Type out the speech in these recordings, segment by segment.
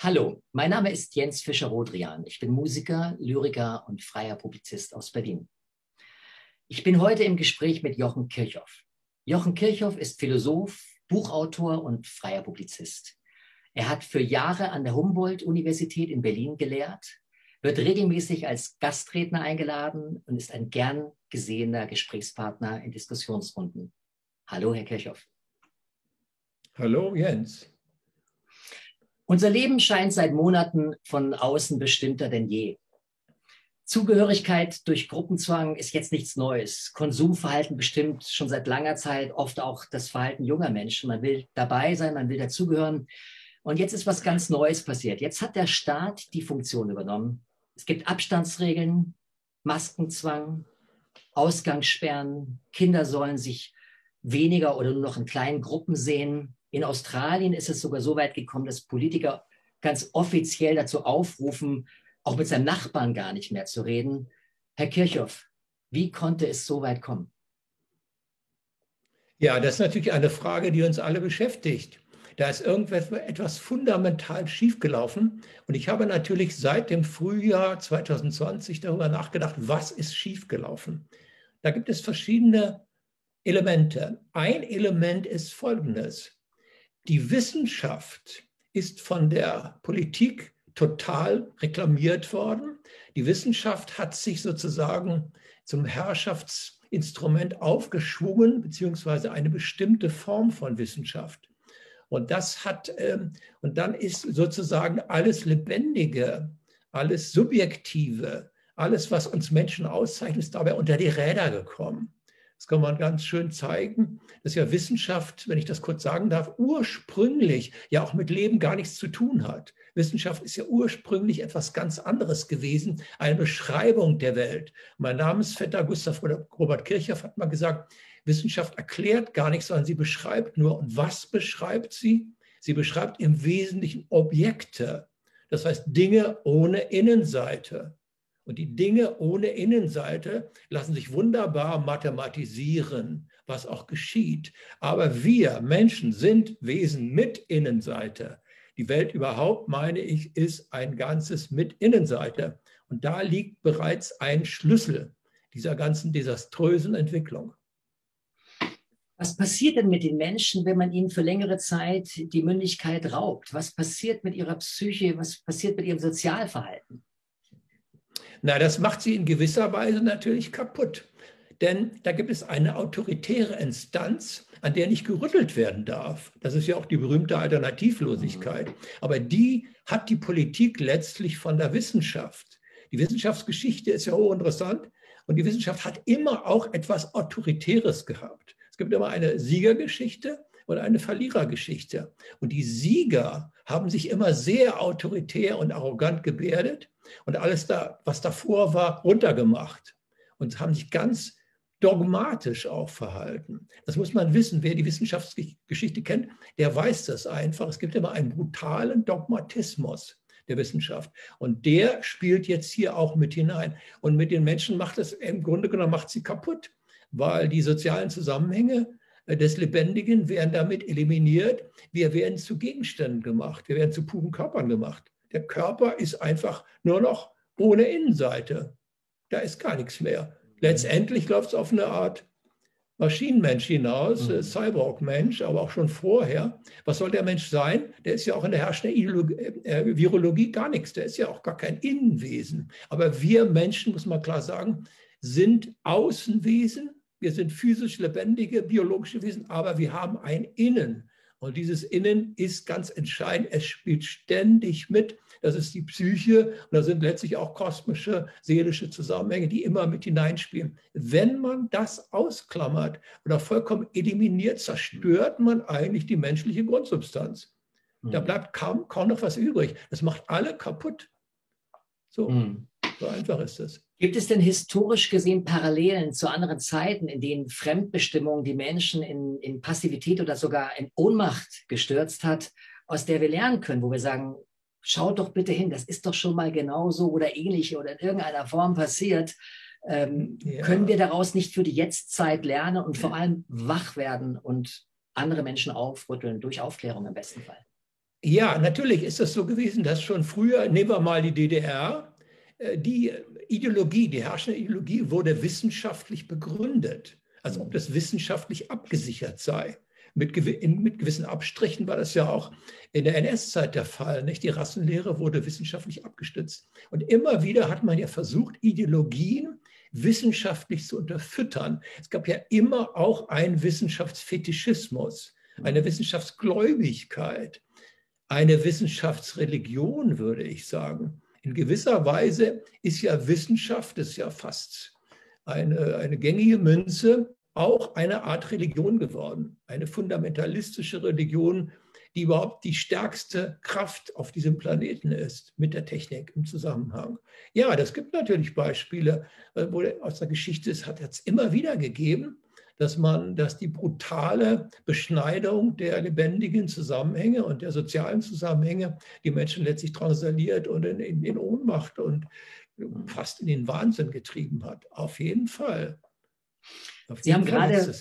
Hallo, mein Name ist Jens Fischer-Rodrian. Ich bin Musiker, Lyriker und freier Publizist aus Berlin. Ich bin heute im Gespräch mit Jochen Kirchhoff. Jochen Kirchhoff ist Philosoph, Buchautor und freier Publizist. Er hat für Jahre an der Humboldt-Universität in Berlin gelehrt, wird regelmäßig als Gastredner eingeladen und ist ein gern gesehener Gesprächspartner in Diskussionsrunden. Hallo, Herr Kirchhoff. Hallo, Jens. Unser Leben scheint seit Monaten von außen bestimmter denn je. Zugehörigkeit durch Gruppenzwang ist jetzt nichts Neues. Konsumverhalten bestimmt schon seit langer Zeit oft auch das Verhalten junger Menschen. Man will dabei sein, man will dazugehören. Und jetzt ist was ganz Neues passiert. Jetzt hat der Staat die Funktion übernommen. Es gibt Abstandsregeln, Maskenzwang, Ausgangssperren. Kinder sollen sich weniger oder nur noch in kleinen Gruppen sehen. In Australien ist es sogar so weit gekommen, dass Politiker ganz offiziell dazu aufrufen, auch mit seinem Nachbarn gar nicht mehr zu reden. Herr Kirchhoff, wie konnte es so weit kommen? Ja, das ist natürlich eine Frage, die uns alle beschäftigt. Da ist irgendetwas fundamental schiefgelaufen. Und ich habe natürlich seit dem Frühjahr 2020 darüber nachgedacht, was ist schiefgelaufen. Da gibt es verschiedene Elemente. Ein Element ist folgendes. Die Wissenschaft ist von der Politik total reklamiert worden. Die Wissenschaft hat sich sozusagen zum Herrschaftsinstrument aufgeschwungen, beziehungsweise eine bestimmte Form von Wissenschaft. Und das hat, ähm, und dann ist sozusagen alles Lebendige, alles Subjektive, alles, was uns Menschen auszeichnet, ist dabei unter die Räder gekommen. Das kann man ganz schön zeigen, dass ja Wissenschaft, wenn ich das kurz sagen darf, ursprünglich ja auch mit Leben gar nichts zu tun hat. Wissenschaft ist ja ursprünglich etwas ganz anderes gewesen, eine Beschreibung der Welt. Mein Namensvetter Gustav Robert Kirchhoff hat mal gesagt, Wissenschaft erklärt gar nichts, sondern sie beschreibt nur. Und was beschreibt sie? Sie beschreibt im Wesentlichen Objekte, das heißt Dinge ohne Innenseite. Und die Dinge ohne Innenseite lassen sich wunderbar mathematisieren, was auch geschieht. Aber wir Menschen sind Wesen mit Innenseite. Die Welt überhaupt, meine ich, ist ein Ganzes mit Innenseite. Und da liegt bereits ein Schlüssel dieser ganzen desaströsen Entwicklung. Was passiert denn mit den Menschen, wenn man ihnen für längere Zeit die Mündigkeit raubt? Was passiert mit ihrer Psyche? Was passiert mit ihrem Sozialverhalten? Na, das macht sie in gewisser Weise natürlich kaputt. Denn da gibt es eine autoritäre Instanz, an der nicht gerüttelt werden darf. Das ist ja auch die berühmte Alternativlosigkeit. Aber die hat die Politik letztlich von der Wissenschaft. Die Wissenschaftsgeschichte ist ja hochinteressant und die Wissenschaft hat immer auch etwas Autoritäres gehabt. Es gibt immer eine Siegergeschichte und eine Verlierergeschichte. Und die Sieger haben sich immer sehr autoritär und arrogant gebärdet und alles, da, was davor war, runtergemacht und haben sich ganz dogmatisch auch verhalten. Das muss man wissen. Wer die Wissenschaftsgeschichte kennt, der weiß das einfach. Es gibt immer einen brutalen Dogmatismus der Wissenschaft. Und der spielt jetzt hier auch mit hinein. Und mit den Menschen macht es im Grunde genommen macht sie kaputt, weil die sozialen Zusammenhänge äh, des Lebendigen werden damit eliminiert. Wir werden zu Gegenständen gemacht. Wir werden zu puren Körpern gemacht. Der Körper ist einfach nur noch ohne Innenseite. Da ist gar nichts mehr. Letztendlich läuft es auf eine Art Maschinenmensch hinaus, mhm. Cyborg-Mensch, aber auch schon vorher. Was soll der Mensch sein? Der ist ja auch in der herrschenden Ideologie, äh, Virologie gar nichts. Der ist ja auch gar kein Innenwesen. Aber wir Menschen, muss man klar sagen, sind Außenwesen. Wir sind physisch lebendige, biologische Wesen, aber wir haben ein Innen. Und dieses Innen ist ganz entscheidend. Es spielt ständig mit. Das ist die Psyche. Und da sind letztlich auch kosmische, seelische Zusammenhänge, die immer mit hineinspielen. Wenn man das ausklammert oder vollkommen eliminiert, zerstört man eigentlich die menschliche Grundsubstanz. Da mhm. bleibt kaum, kaum noch was übrig. Das macht alle kaputt. So, mhm. so einfach ist es. Gibt es denn historisch gesehen Parallelen zu anderen Zeiten, in denen Fremdbestimmung die Menschen in, in Passivität oder sogar in Ohnmacht gestürzt hat, aus der wir lernen können, wo wir sagen, schaut doch bitte hin, das ist doch schon mal genauso oder ähnlich oder in irgendeiner Form passiert. Ähm, ja. Können wir daraus nicht für die Jetztzeit lernen und vor allem wach werden und andere Menschen aufrütteln durch Aufklärung im besten Fall? Ja, natürlich ist das so gewesen, dass schon früher, nehmen wir mal die DDR, die Ideologie, die herrschende Ideologie wurde wissenschaftlich begründet, als ob das wissenschaftlich abgesichert sei. Mit, mit gewissen Abstrichen war das ja auch in der NS-Zeit der Fall. Nicht? Die Rassenlehre wurde wissenschaftlich abgestützt. Und immer wieder hat man ja versucht, Ideologien wissenschaftlich zu unterfüttern. Es gab ja immer auch einen Wissenschaftsfetischismus, eine Wissenschaftsgläubigkeit eine Wissenschaftsreligion, würde ich sagen. In gewisser Weise ist ja Wissenschaft, das ist ja fast eine, eine gängige Münze, auch eine Art Religion geworden, eine fundamentalistische Religion, die überhaupt die stärkste Kraft auf diesem Planeten ist mit der Technik im Zusammenhang. Ja, das gibt natürlich Beispiele, äh, wo aus der Geschichte es hat es immer wieder gegeben, dass man, dass die brutale Beschneidung der lebendigen Zusammenhänge und der sozialen Zusammenhänge die Menschen letztlich transaliert und in, in, in Ohnmacht und fast in den Wahnsinn getrieben hat. Auf jeden Fall. Auf Sie haben Fall gerade,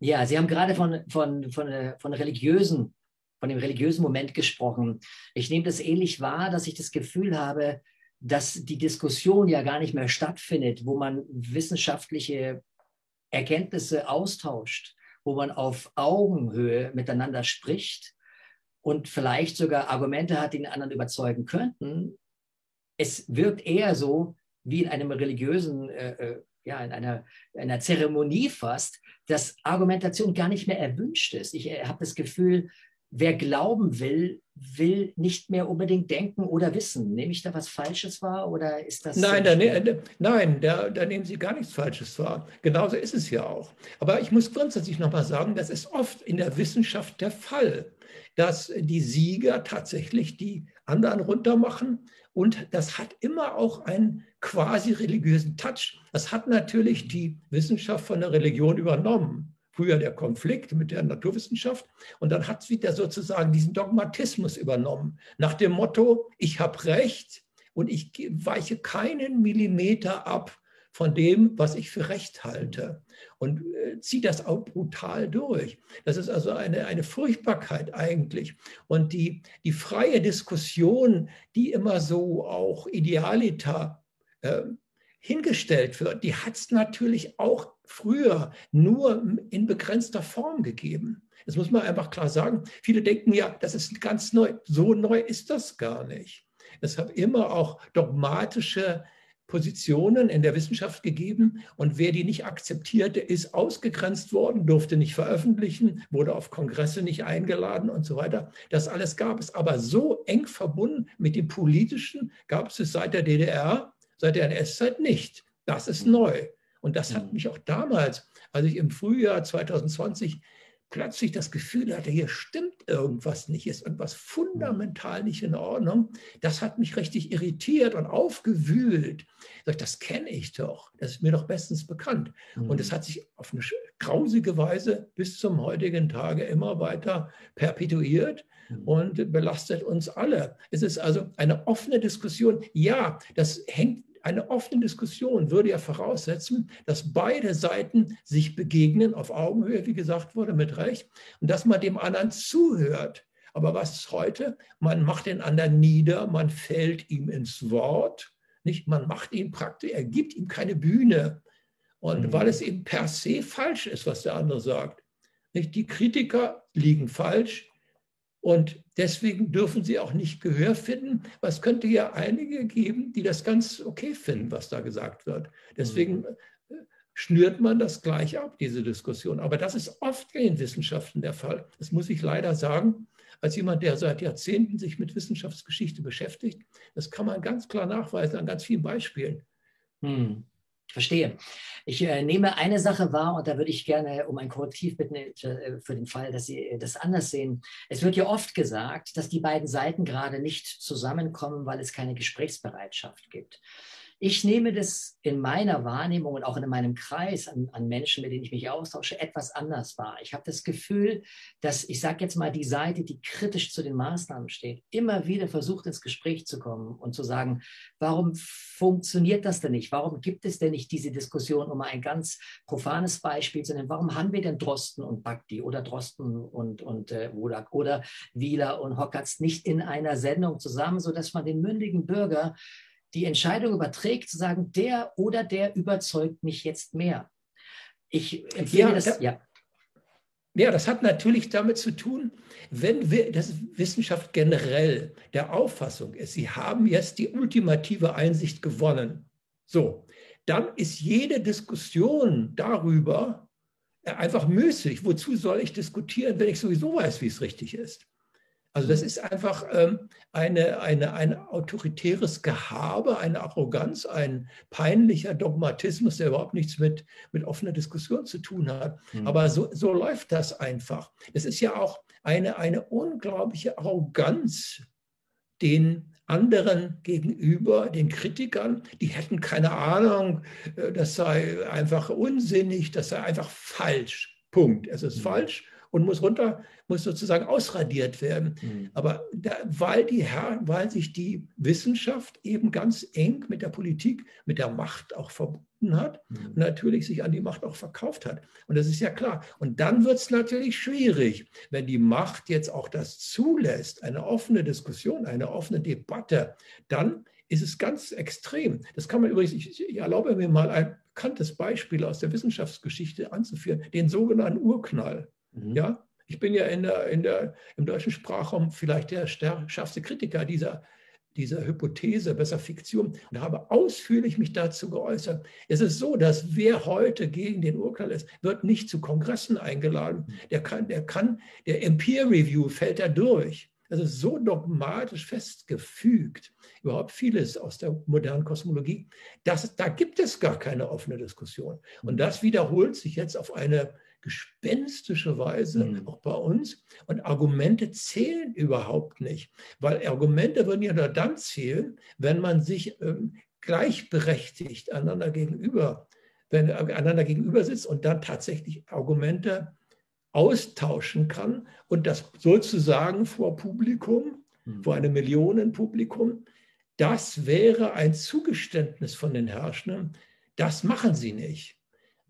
ja, Sie haben gerade von, von, von, von religiösen, von dem religiösen Moment gesprochen. Ich nehme das ähnlich wahr, dass ich das Gefühl habe, dass die Diskussion ja gar nicht mehr stattfindet, wo man wissenschaftliche Erkenntnisse austauscht, wo man auf Augenhöhe miteinander spricht und vielleicht sogar Argumente hat, die den anderen überzeugen könnten. Es wirkt eher so wie in einem religiösen, äh, äh ja, in einer, einer Zeremonie fast, dass Argumentation gar nicht mehr erwünscht ist. Ich äh, habe das Gefühl, wer glauben will, will nicht mehr unbedingt denken oder wissen. Nehme ich da was Falsches wahr oder ist das? Nein, da, ne, nein da, da, nehmen Sie gar nichts Falsches wahr. Genauso ist es ja auch. Aber ich muss grundsätzlich nochmal sagen, das ist oft in der Wissenschaft der Fall, dass die Sieger tatsächlich die anderen runtermachen. Und das hat immer auch einen quasi religiösen Touch. Das hat natürlich die Wissenschaft von der Religion übernommen früher der Konflikt mit der Naturwissenschaft. Und dann hat sie da sozusagen diesen Dogmatismus übernommen, nach dem Motto, ich habe Recht und ich weiche keinen Millimeter ab von dem, was ich für Recht halte. Und äh, zieht das auch brutal durch. Das ist also eine, eine Furchtbarkeit eigentlich. Und die, die freie Diskussion, die immer so auch idealiter äh, hingestellt wird, die hat es natürlich auch früher nur in begrenzter Form gegeben. Das muss man einfach klar sagen. Viele denken ja, das ist ganz neu. So neu ist das gar nicht. Es hat immer auch dogmatische Positionen in der Wissenschaft gegeben und wer die nicht akzeptierte, ist ausgegrenzt worden, durfte nicht veröffentlichen, wurde auf Kongresse nicht eingeladen und so weiter. Das alles gab es, aber so eng verbunden mit dem Politischen gab es es seit der DDR, seit der NS-Zeit nicht. Das ist neu. Und das hat mhm. mich auch damals, als ich im Frühjahr 2020 plötzlich das Gefühl hatte, hier stimmt irgendwas nicht, ist irgendwas fundamental nicht in Ordnung, das hat mich richtig irritiert und aufgewühlt. Das kenne ich doch, das ist mir doch bestens bekannt. Und es mhm. hat sich auf eine grausige Weise bis zum heutigen Tage immer weiter perpetuiert mhm. und belastet uns alle. Es ist also eine offene Diskussion. Ja, das hängt eine offene Diskussion würde ja voraussetzen, dass beide Seiten sich begegnen, auf Augenhöhe, wie gesagt wurde, mit Recht, und dass man dem anderen zuhört. Aber was ist heute? Man macht den anderen nieder, man fällt ihm ins Wort, nicht? Man macht ihn praktisch, er gibt ihm keine Bühne. Und mhm. weil es eben per se falsch ist, was der andere sagt. Nicht? Die Kritiker liegen falsch, und deswegen dürfen sie auch nicht Gehör finden. Es könnte ja einige geben, die das ganz okay finden, was da gesagt wird. Deswegen mhm. Äh, schnürt man das gleich ab, diese Diskussion. Aber das ist oft in Wissenschaften der Fall. Das muss ich leider sagen. Als jemand, der seit Jahrzehnten sich mit Wissenschaftsgeschichte beschäftigt, das kann man ganz klar nachweisen an ganz vielen Beispielen. Hm. Verstehe. Ich äh, nehme eine Sache wahr und da würde ich gerne um ein Korrektiv bitten äh, für den Fall, dass Sie äh, das anders sehen. Es wird ja oft gesagt, dass die beiden Seiten gerade nicht zusammenkommen, weil es keine Gesprächsbereitschaft gibt. Ich nehme das in meiner Wahrnehmung und auch in meinem Kreis an, an Menschen, mit denen ich mich austausche, etwas anders wahr. Ich habe das Gefühl, dass, ich sage jetzt mal, die Seite, die kritisch zu den Maßnahmen steht, immer wieder versucht, ins Gespräch zu kommen und zu sagen, warum funktioniert das denn nicht? Warum gibt es denn nicht diese Diskussion, um ein ganz profanes Beispiel zu nennen? Warum haben wir denn Drosten und Bakti oder Drosten und, und äh, Wodak oder Wieler und Hockertz nicht in einer Sendung zusammen, sodass man den mündigen Bürger die Entscheidung überträgt, zu sagen, der oder der überzeugt mich jetzt mehr. Ich empfehle ja, das. Ja. ja, das hat natürlich damit zu tun, wenn wir, das Wissenschaft generell der Auffassung ist, sie haben jetzt die ultimative Einsicht gewonnen. So, dann ist jede Diskussion darüber einfach müßig. Wozu soll ich diskutieren, wenn ich sowieso weiß, wie es richtig ist? Also das ist einfach ähm, eine, eine, ein autoritäres Gehabe, eine Arroganz, ein peinlicher Dogmatismus, der überhaupt nichts mit, mit offener Diskussion zu tun hat. Mhm. Aber so, so läuft das einfach. Es ist ja auch eine, eine unglaubliche Arroganz den anderen gegenüber, den Kritikern, die hätten keine Ahnung, äh, das sei einfach unsinnig, das sei einfach falsch. Punkt. Es ist mhm. falsch und muss runter, muss sozusagen ausradiert werden. Mhm. Aber da, weil, die weil sich die Wissenschaft eben ganz eng mit der Politik, mit der Macht auch verbunden hat mhm. und natürlich sich an die Macht auch verkauft hat. Und das ist ja klar. Und dann wird es natürlich schwierig, wenn die Macht jetzt auch das zulässt, eine offene Diskussion, eine offene Debatte, dann ist es ganz extrem. Das kann man übrigens, ich, ich erlaube mir mal ein bekanntes Beispiel aus der Wissenschaftsgeschichte anzuführen, den sogenannten Urknall. Mhm. Ja, ich bin ja in der, in der, im deutschen Sprachraum vielleicht der schärfste Kritiker dieser, dieser Hypothese, besser Fiktion, und habe ausführlich mich dazu geäußert. Es ist so, dass wer heute gegen den Urknall ist, wird nicht zu Kongressen eingeladen. Mhm. Der kann, der kann, der Peer Review fällt er durch. Das ist so dogmatisch festgefügt, überhaupt vieles aus der modernen Kosmologie, dass da gibt es gar keine offene Diskussion. Und das wiederholt sich jetzt auf eine gespenstische Weise, mhm. auch bei uns. Und Argumente zählen überhaupt nicht, weil Argumente würden ja nur dann zählen, wenn man sich ähm, gleichberechtigt einander gegenüber, wenn einander gegenüber sitzt und dann tatsächlich Argumente austauschen kann und das sozusagen vor Publikum, mhm. vor einem Millionenpublikum, das wäre ein Zugeständnis von den Herrschenden. Das machen sie nicht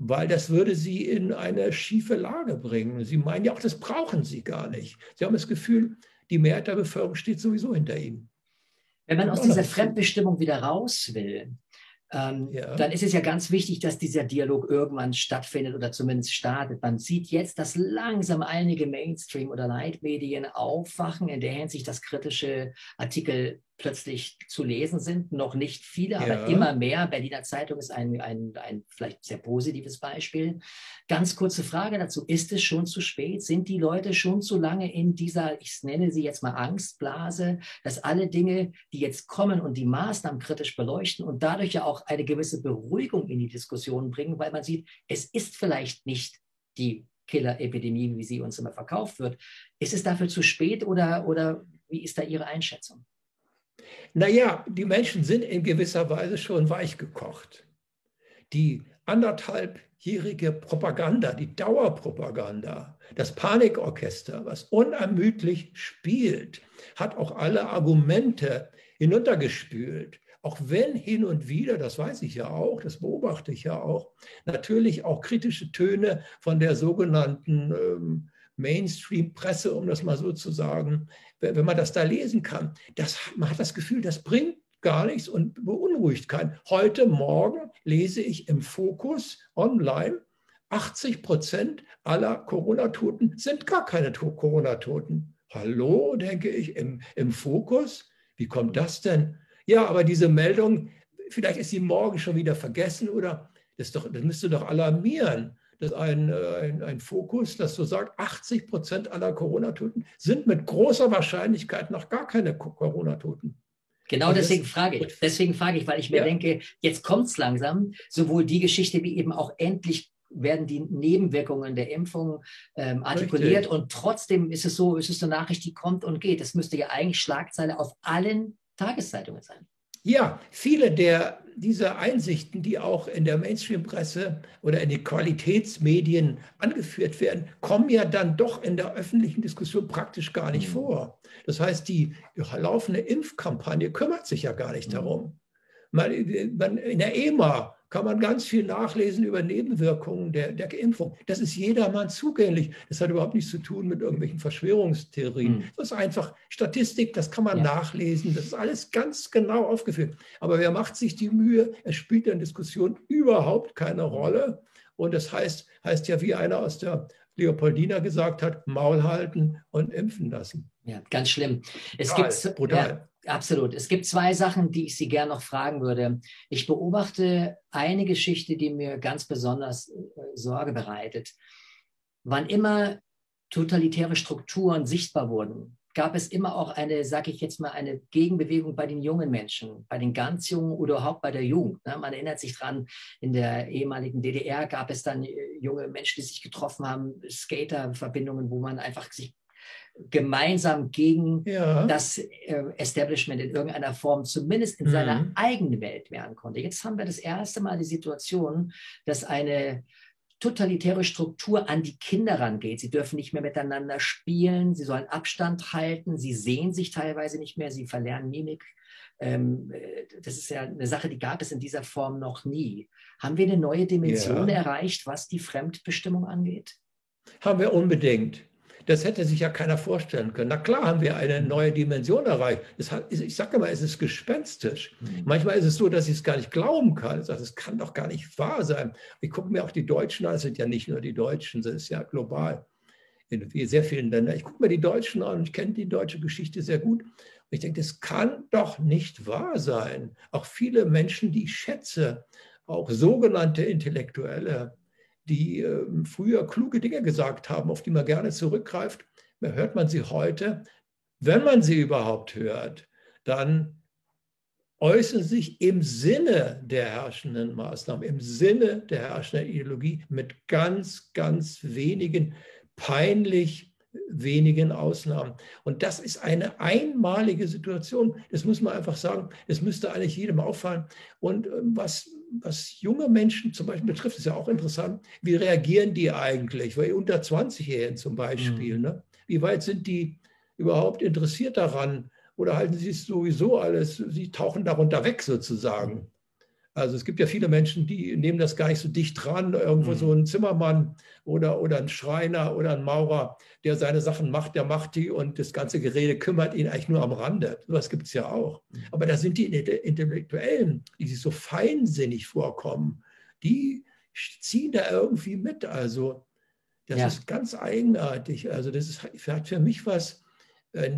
weil das würde sie in eine schiefe Lage bringen. Sie meinen ja auch, das brauchen sie gar nicht. Sie haben das Gefühl, die Mehrheit der Bevölkerung steht sowieso hinter ihnen. Wenn man aus dieser Fremdbestimmung wieder raus will, ähm, ja. dann ist es ja ganz wichtig, dass dieser Dialog irgendwann stattfindet oder zumindest startet. Man sieht jetzt, dass langsam einige Mainstream- oder Leitmedien aufwachen in der Hinsicht, dass kritische Artikel plötzlich zu lesen sind. Noch nicht viele, ja. aber immer mehr. Berliner Zeitung ist ein, ein, ein vielleicht sehr positives Beispiel. Ganz kurze Frage dazu. Ist es schon zu spät? Sind die Leute schon zu lange in dieser, ich nenne sie jetzt mal Angstblase, dass alle Dinge, die jetzt kommen und die Maßnahmen kritisch beleuchten und dadurch ja auch eine gewisse Beruhigung in die Diskussion bringen, weil man sieht, es ist vielleicht nicht die Killer-Epidemie, wie sie uns immer verkauft wird. Ist es dafür zu spät oder, oder wie ist da Ihre Einschätzung? Naja, die Menschen sind in gewisser Weise schon weich gekocht. Die anderthalbjährige Propaganda, die Dauerpropaganda, das Panikorchester, was unermüdlich spielt, hat auch alle Argumente hinuntergespült. Auch wenn hin und wieder, das weiß ich ja auch, das beobachte ich ja auch, natürlich auch kritische Töne von der sogenannten ähm, Mainstream-Presse, um das mal so zu sagen, wenn man das da lesen kann, das, man hat das Gefühl, das bringt gar nichts und beunruhigt keinen. Heute Morgen lese ich im Fokus online, 80 Prozent aller Corona-Toten sind gar keine Corona-Toten. Hallo, denke ich, im, im Fokus? Wie kommt das denn? Ja, aber diese Meldung, vielleicht ist sie morgen schon wieder vergessen oder das, doch, das müsste doch alarmieren das ein, äh, ein, ein Fokus, das so sagt, 80 Prozent aller Corona-Toten sind mit großer Wahrscheinlichkeit noch gar keine Corona-Toten. Genau deswegen frage ich. Deswegen frage ich, weil ich mir ja. denke, jetzt kommt es langsam, sowohl die Geschichte wie eben auch endlich werden die Nebenwirkungen der Impfung ähm, artikuliert Richtig. und trotzdem ist es so, ist es eine Nachricht, die kommt und geht. Das müsste ja eigentlich Schlagzeile auf allen Tageszeitungen sein. Ja, viele der dieser Einsichten, die auch in der Mainstream-Presse oder in den Qualitätsmedien angeführt werden, kommen ja dann doch in der öffentlichen Diskussion praktisch gar nicht mhm. vor. Das heißt, die laufende Impfkampagne kümmert sich ja gar nicht mhm. darum. Man, man, in der EMA kann man ganz viel nachlesen über Nebenwirkungen der, der Impfung. Das ist jedermann zugänglich. Das hat überhaupt nichts zu tun mit irgendwelchen Verschwörungstheorien. Mhm. Das ist einfach Statistik, das kann man ja. nachlesen. Das ist alles ganz genau aufgeführt. Aber wer macht sich die Mühe? Es spielt in Diskussion überhaupt keine Rolle. Und das heißt, heißt ja, wie einer aus der Leopoldina gesagt hat, Maul halten und impfen lassen. Ja, ganz schlimm. Es gibt brutal. Ja, Absolut. Es gibt zwei Sachen, die ich Sie gerne noch fragen würde. Ich beobachte eine Geschichte, die mir ganz besonders äh, Sorge bereitet. Wann immer totalitäre Strukturen sichtbar wurden, gab es immer auch eine, sage ich jetzt mal, eine Gegenbewegung bei den jungen Menschen, bei den ganz Jungen oder überhaupt bei der Jugend. Ne? Man erinnert sich dran, in der ehemaligen DDR gab es dann äh, junge Menschen, die sich getroffen haben, Skater-Verbindungen, wo man einfach sich gemeinsam gegen ja. das äh, Establishment in irgendeiner Form zumindest in mhm. seiner eigenen Welt wehren konnte. Jetzt haben wir das erste Mal die Situation, dass eine totalitäre Struktur an die Kinder rangeht. Sie dürfen nicht mehr miteinander spielen, sie sollen Abstand halten, sie sehen sich teilweise nicht mehr, sie verlernen Mimik. Ähm, äh, das ist ja eine Sache, die gab es in dieser Form noch nie. Haben wir eine neue Dimension ja. erreicht, was die Fremdbestimmung angeht? Haben wir unbedingt. Das hätte sich ja keiner vorstellen können. Na klar haben wir eine neue Dimension erreicht. Hat, ich sage immer, es ist gespenstisch. Mhm. Manchmal ist es so, dass ich es gar nicht glauben kann. Ich sage, es kann doch gar nicht wahr sein. Ich gucke mir auch die Deutschen an. Es sind ja nicht nur die Deutschen, das ist ja global in sehr vielen Ländern. Ich gucke mir die Deutschen an und ich kenne die deutsche Geschichte sehr gut. Und ich denke, das kann doch nicht wahr sein. Auch viele Menschen, die ich schätze, auch sogenannte Intellektuelle, die äh, früher kluge Dinge gesagt haben, auf die man gerne zurückgreift, hört man sie heute. Wenn man sie überhaupt hört, dann äußern sich im Sinne der herrschenden Maßnahmen, im Sinne der herrschenden Ideologie mit ganz, ganz wenigen, peinlich wenigen Ausnahmen. Und das ist eine einmalige Situation. Das muss man einfach sagen. Das müsste eigentlich jedem auffallen. Und ähm, was was junge Menschen zum Beispiel betrifft, ist ja auch interessant. Wie reagieren die eigentlich? Weil unter 20-Jährigen zum Beispiel, mhm. ne? wie weit sind die überhaupt interessiert daran? Oder halten sie es sowieso alles, sie tauchen darunter weg sozusagen? Also es gibt ja viele Menschen, die nehmen das gar nicht so dicht dran. Irgendwo mhm. so ein Zimmermann oder, oder ein Schreiner oder ein Maurer, der seine Sachen macht, der macht die und das ganze Gerede kümmert ihn eigentlich nur am Rande. Das gibt es ja auch. Mhm. Aber da sind die Intellektuellen, die sich so feinsinnig vorkommen, die ziehen da irgendwie mit. Also das ja. ist ganz eigenartig. Also das ist, hat für mich was äh,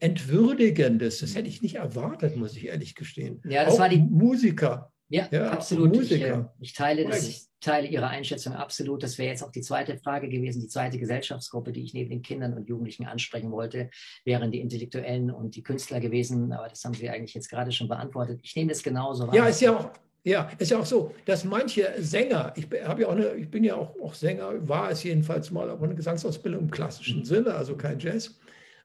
Entwürdigendes. Das hätte ich nicht erwartet, muss ich ehrlich gestehen. Ja, das auch war die Musiker. Ja, ja absolut. Ich, äh, ich, teile das, ich teile Ihre Einschätzung absolut. Das wäre jetzt auch die zweite Frage gewesen. Die zweite Gesellschaftsgruppe, die ich neben den Kindern und Jugendlichen ansprechen wollte, wären die Intellektuellen und die Künstler gewesen. Aber das haben Sie eigentlich jetzt gerade schon beantwortet. Ich nehme das genauso wahr. Ja, ist ja auch. Ja, ist ja auch so, dass manche Sänger, ich, habe ja auch eine, ich bin ja auch, auch Sänger, war es jedenfalls mal, aber eine Gesangsausbildung im klassischen mhm. Sinne, also kein Jazz.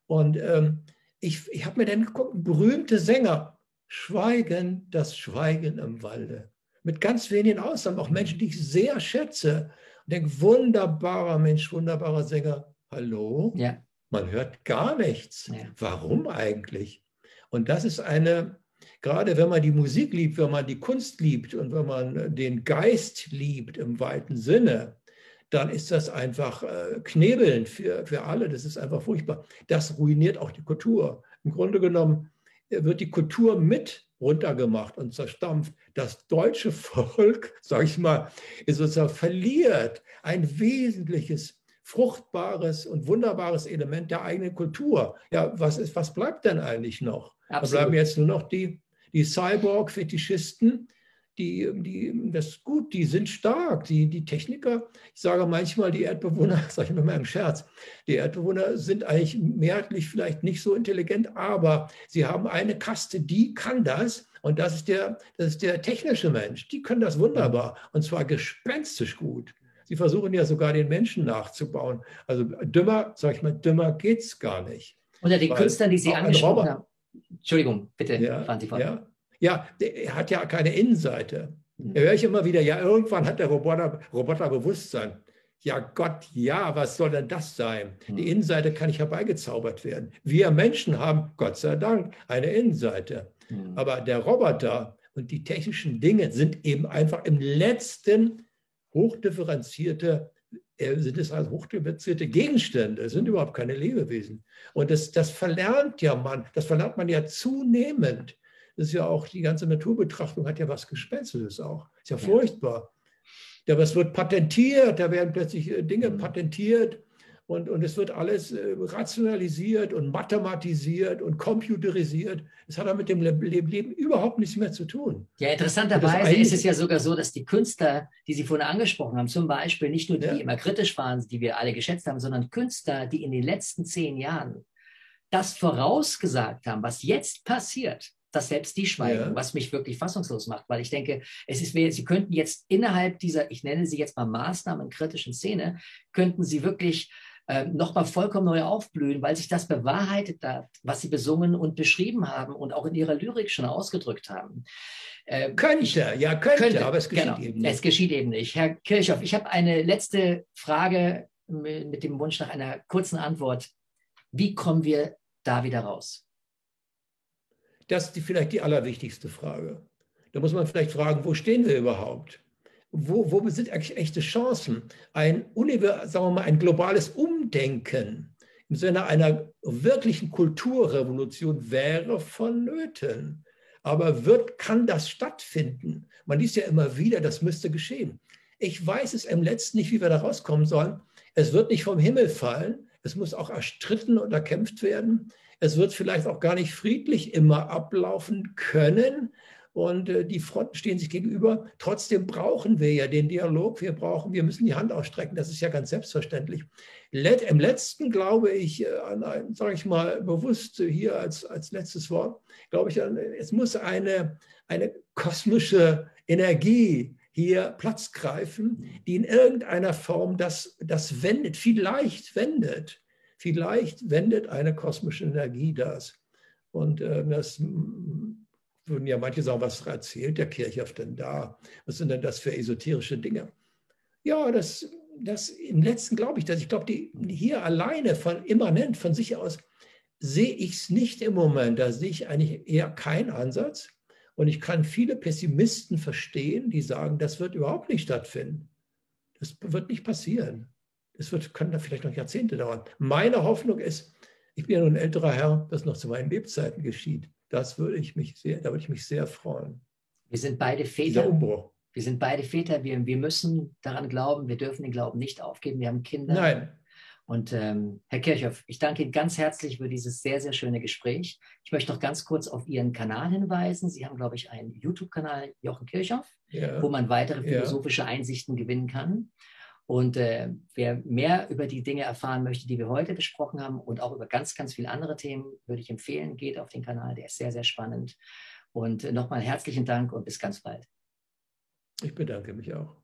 Und ähm, ich, ich habe mir dann geguckt, berühmte Sänger, Schweigen, das Schweigen im Walde. Mit ganz wenigen Ausnahmen, auch Menschen, die ich sehr schätze. Und denke, wunderbarer Mensch, wunderbarer Sänger. Hallo? Ja. Man hört gar nichts. Ja. Warum eigentlich? Und das ist eine, gerade wenn man die Musik liebt, wenn man die Kunst liebt und wenn man den Geist liebt im weiten Sinne, dann ist das einfach äh, knebelnd für, für alle. Das ist einfach furchtbar. Das ruiniert auch die Kultur. Im Grunde genommen wird die Kultur mit runtergemacht und zerstampft. Das deutsche Volk, sage ich mal, ist sozusagen verliert ein wesentliches, fruchtbares und wunderbares Element der eigenen Kultur. Ja, was, ist, was bleibt denn eigentlich noch? Absolut. Da bleiben jetzt nur noch die, die Cyborg-Fetischisten, die, die, das ist gut, die sind stark. Die, die Techniker, ich sage manchmal, die Erdbewohner, sage ich mal im Scherz, die Erdbewohner sind eigentlich mehrheitlich vielleicht nicht so intelligent, aber sie haben eine Kaste, die kann das. Und das ist der, das ist der technische Mensch. Die können das wunderbar und zwar gespenstisch gut. Sie versuchen ja sogar den Menschen nachzubauen. Also dümmer, sage ich mal, dümmer geht es gar nicht. Unter den Künstlern, die Sie angesprochen haben. Entschuldigung, bitte, ja, fahren Sie fort. Ja. Ja, er hat ja keine Innenseite. Da höre ich immer wieder, ja, irgendwann hat der Roboter, Roboter Bewusstsein. Ja, Gott, ja, was soll denn das sein? Die hm. Innenseite kann nicht herbeigezaubert werden. Wir Menschen haben, Gott sei Dank, eine Innenseite. Hm. Aber der Roboter und die technischen Dinge sind eben einfach im letzten hochdifferenzierte, äh, sind es also hochdifferenzierte Gegenstände, sind überhaupt keine Lebewesen. Und das, das verlernt ja man, das verlernt man ja zunehmend. Das ist ja auch, die ganze Naturbetrachtung hat ja was Gespenstiges auch. Ist ja, ja. furchtbar. Ja, was wird patentiert, da werden plötzlich äh, Dinge mhm. patentiert und, und es wird alles äh, rationalisiert und mathematisiert und computerisiert. Es hat ja mit dem Leben überhaupt nichts mehr zu tun. Ja, interessanterweise ist es ja sogar so, dass die Künstler, die Sie vorhin angesprochen haben, zum Beispiel nicht nur die, ja. die immer kritisch waren, die wir alle geschätzt haben, sondern Künstler, die in den letzten zehn Jahren das vorausgesagt haben, was jetzt passiert, dass selbst die schweigen, ja. was mich wirklich fassungslos macht, weil ich denke, es ist, Sie könnten jetzt innerhalb dieser, ich nenne sie jetzt mal Maßnahmen kritischen Szene, könnten Sie wirklich äh, nochmal vollkommen neu aufblühen, weil sich das bewahrheitet hat, was Sie besungen und beschrieben haben und auch in Ihrer Lyrik schon ausgedrückt haben. Äh, könnte, ja, könnte, könnte, aber es geschieht genau, eben nicht. Es geschieht eben nicht. Herr Kirchhoff, ich habe eine letzte Frage mit dem Wunsch nach einer kurzen Antwort. Wie kommen wir da wieder raus? Das ist die, vielleicht die allerwichtigste Frage. Da muss man vielleicht fragen, wo stehen wir überhaupt? Wo, wo sind eigentlich echte Chancen? Ein, sagen wir mal, ein globales Umdenken im Sinne einer wirklichen Kulturrevolution wäre vonnöten. Aber wird, kann das stattfinden? Man liest ja immer wieder, das müsste geschehen. Ich weiß es im letzten nicht, wie wir da rauskommen sollen. Es wird nicht vom Himmel fallen. Es muss auch erstritten und erkämpft werden. Es wird vielleicht auch gar nicht friedlich immer ablaufen können. Und äh, die Fronten stehen sich gegenüber. Trotzdem brauchen wir ja den Dialog. Wir brauchen, wir müssen die Hand ausstrecken. Das ist ja ganz selbstverständlich. Let, Im letzten glaube ich äh, an ein, sage ich mal bewusst hier als, als letztes Wort, glaube ich, an, es muss eine, eine kosmische Energie hier Platz greifen, die in irgendeiner Form das, das wendet, vielleicht wendet. Vielleicht wendet eine kosmische Energie das. Und äh, das würden ja manche sagen, was erzählt der Kirchhoff denn da? Was sind denn das für esoterische Dinge? Ja, das, das im letzten glaube ich, dass ich glaube, die hier alleine von immanent von sich aus sehe ich es nicht im Moment. Da sehe ich eigentlich eher keinen Ansatz. Und ich kann viele Pessimisten verstehen, die sagen, das wird überhaupt nicht stattfinden. Das wird nicht passieren es wird, kann da vielleicht noch Jahrzehnte dauern. Meine Hoffnung ist, ich bin ja nun ein älterer Herr, dass noch zu meinen Lebzeiten geschieht. Das würde ich mich sehr, da würde ich mich sehr freuen. Wir sind beide Väter. Umbruch. Wir sind beide Väter. Wir, wir müssen daran glauben. Wir dürfen den Glauben nicht aufgeben. Wir haben Kinder. Nein. Und ähm, Herr Kirchhoff, ich danke Ihnen ganz herzlich für dieses sehr, sehr schöne Gespräch. Ich möchte noch ganz kurz auf Ihren Kanal hinweisen. Sie haben, glaube ich, einen YouTube-Kanal, Jochen Kirchhoff, ja. wo man weitere philosophische ja. Einsichten gewinnen kann. Und äh, wer mehr über die Dinge erfahren möchte, die wir heute besprochen haben und auch über ganz, ganz viele andere Themen, würde ich empfehlen, geht auf den Kanal, der ist sehr, sehr spannend. Und äh, nochmal herzlichen Dank und bis ganz bald. Ich bedanke mich auch.